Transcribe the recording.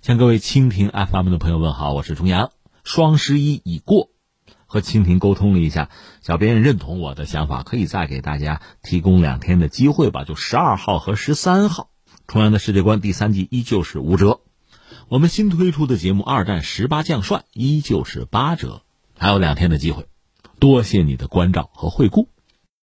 向各位蜻蜓 FM 的朋友问好，我是重阳。双十一已过，和蜻蜓沟通了一下，小编认同我的想法，可以再给大家提供两天的机会吧，就十二号和十三号。重阳的世界观第三季依旧是五折，我们新推出的节目《二战十八将帅》依旧是八折，还有两天的机会，多谢你的关照和惠顾。